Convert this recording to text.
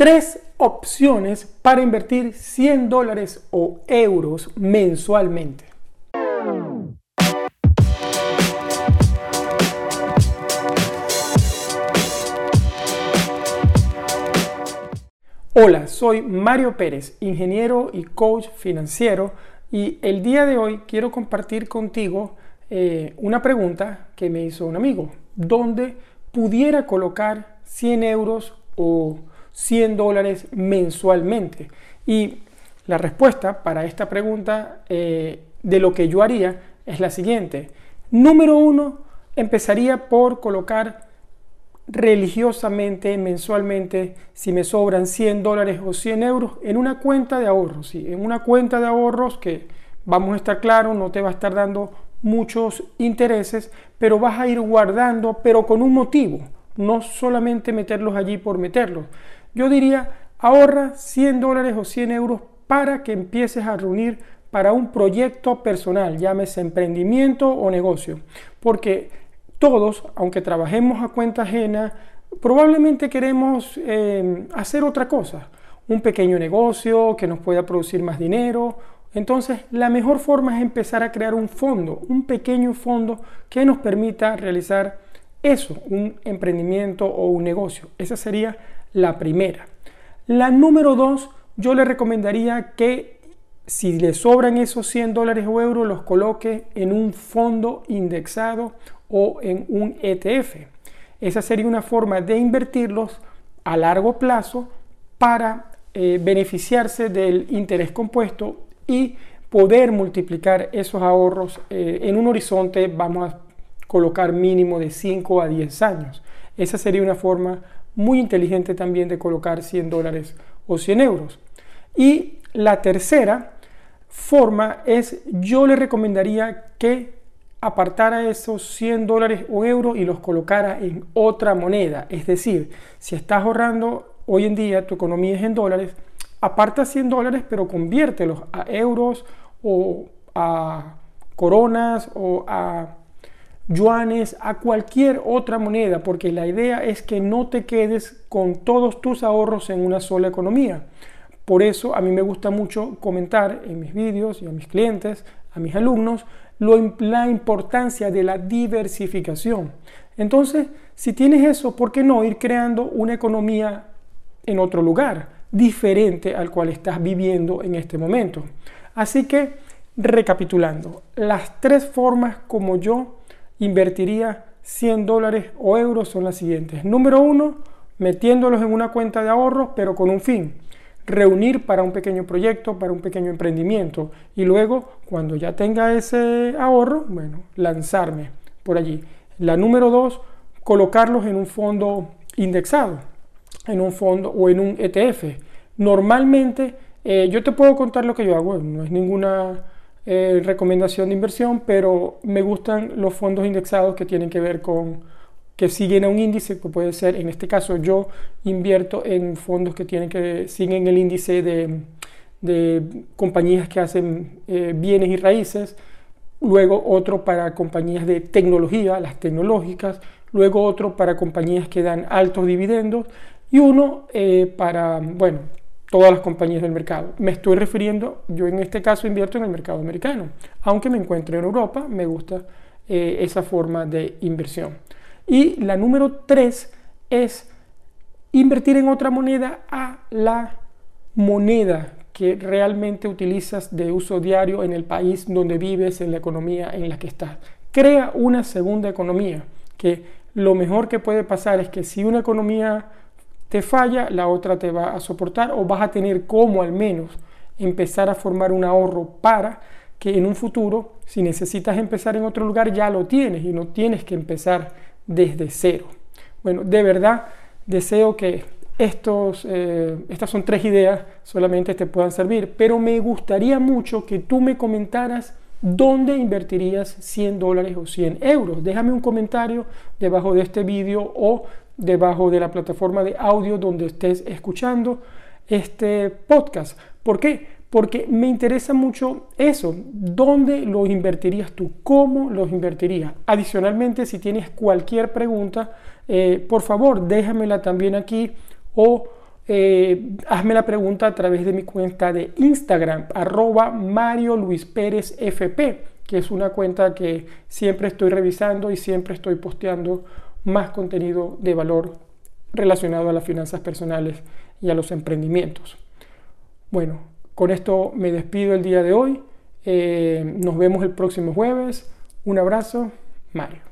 tres opciones para invertir 100 dólares o euros mensualmente. Hola, soy Mario Pérez, ingeniero y coach financiero y el día de hoy quiero compartir contigo eh, una pregunta que me hizo un amigo, ¿dónde pudiera colocar 100 euros o 100 dólares mensualmente? Y la respuesta para esta pregunta eh, de lo que yo haría es la siguiente. Número uno, empezaría por colocar religiosamente, mensualmente, si me sobran 100 dólares o 100 euros, en una cuenta de ahorros. ¿sí? En una cuenta de ahorros que, vamos a estar claros, no te va a estar dando muchos intereses, pero vas a ir guardando, pero con un motivo, no solamente meterlos allí por meterlos. Yo diría, ahorra 100 dólares o 100 euros para que empieces a reunir para un proyecto personal, llámese emprendimiento o negocio, porque todos, aunque trabajemos a cuenta ajena, probablemente queremos eh, hacer otra cosa, un pequeño negocio que nos pueda producir más dinero. Entonces, la mejor forma es empezar a crear un fondo, un pequeño fondo que nos permita realizar eso, un emprendimiento o un negocio. Esa sería la primera. La número dos, yo le recomendaría que si le sobran esos 100 dólares o euros, los coloque en un fondo indexado o en un ETF. Esa sería una forma de invertirlos a largo plazo para eh, beneficiarse del interés compuesto y poder multiplicar esos ahorros eh, en un horizonte, vamos a colocar mínimo de 5 a 10 años. Esa sería una forma muy inteligente también de colocar 100 dólares o 100 euros. Y la tercera forma es, yo le recomendaría que apartara esos 100 dólares o euros y los colocara en otra moneda. Es decir, si estás ahorrando hoy en día, tu economía es en dólares, aparta 100 dólares pero conviértelos a euros o a coronas o a yuanes, a cualquier otra moneda, porque la idea es que no te quedes con todos tus ahorros en una sola economía. Por eso a mí me gusta mucho comentar en mis vídeos y a mis clientes, a mis alumnos, la importancia de la diversificación. Entonces, si tienes eso, ¿por qué no ir creando una economía en otro lugar, diferente al cual estás viviendo en este momento? Así que, recapitulando, las tres formas como yo invertiría 100 dólares o euros son las siguientes. Número uno, metiéndolos en una cuenta de ahorros, pero con un fin reunir para un pequeño proyecto, para un pequeño emprendimiento y luego cuando ya tenga ese ahorro, bueno, lanzarme por allí. La número dos, colocarlos en un fondo indexado, en un fondo o en un ETF. Normalmente, eh, yo te puedo contar lo que yo hago, no es ninguna eh, recomendación de inversión, pero me gustan los fondos indexados que tienen que ver con que siguen a un índice, que puede ser, en este caso yo invierto en fondos que tienen que siguen el índice de, de compañías que hacen eh, bienes y raíces, luego otro para compañías de tecnología, las tecnológicas, luego otro para compañías que dan altos dividendos y uno eh, para, bueno, todas las compañías del mercado. Me estoy refiriendo, yo en este caso invierto en el mercado americano, aunque me encuentre en Europa, me gusta eh, esa forma de inversión. Y la número tres es invertir en otra moneda a la moneda que realmente utilizas de uso diario en el país donde vives, en la economía en la que estás. Crea una segunda economía, que lo mejor que puede pasar es que si una economía te falla, la otra te va a soportar o vas a tener como al menos empezar a formar un ahorro para que en un futuro, si necesitas empezar en otro lugar, ya lo tienes y no tienes que empezar desde cero. Bueno, de verdad deseo que estos, eh, estas son tres ideas, solamente te puedan servir, pero me gustaría mucho que tú me comentaras dónde invertirías 100 dólares o 100 euros. Déjame un comentario debajo de este vídeo o debajo de la plataforma de audio donde estés escuchando este podcast. ¿Por qué? porque me interesa mucho eso. ¿Dónde los invertirías tú? ¿Cómo los invertirías? Adicionalmente, si tienes cualquier pregunta, eh, por favor, déjamela también aquí o eh, hazme la pregunta a través de mi cuenta de Instagram, arroba Mario Luis Pérez FP, que es una cuenta que siempre estoy revisando y siempre estoy posteando más contenido de valor relacionado a las finanzas personales y a los emprendimientos. Bueno, con esto me despido el día de hoy. Eh, nos vemos el próximo jueves. Un abrazo, Mario.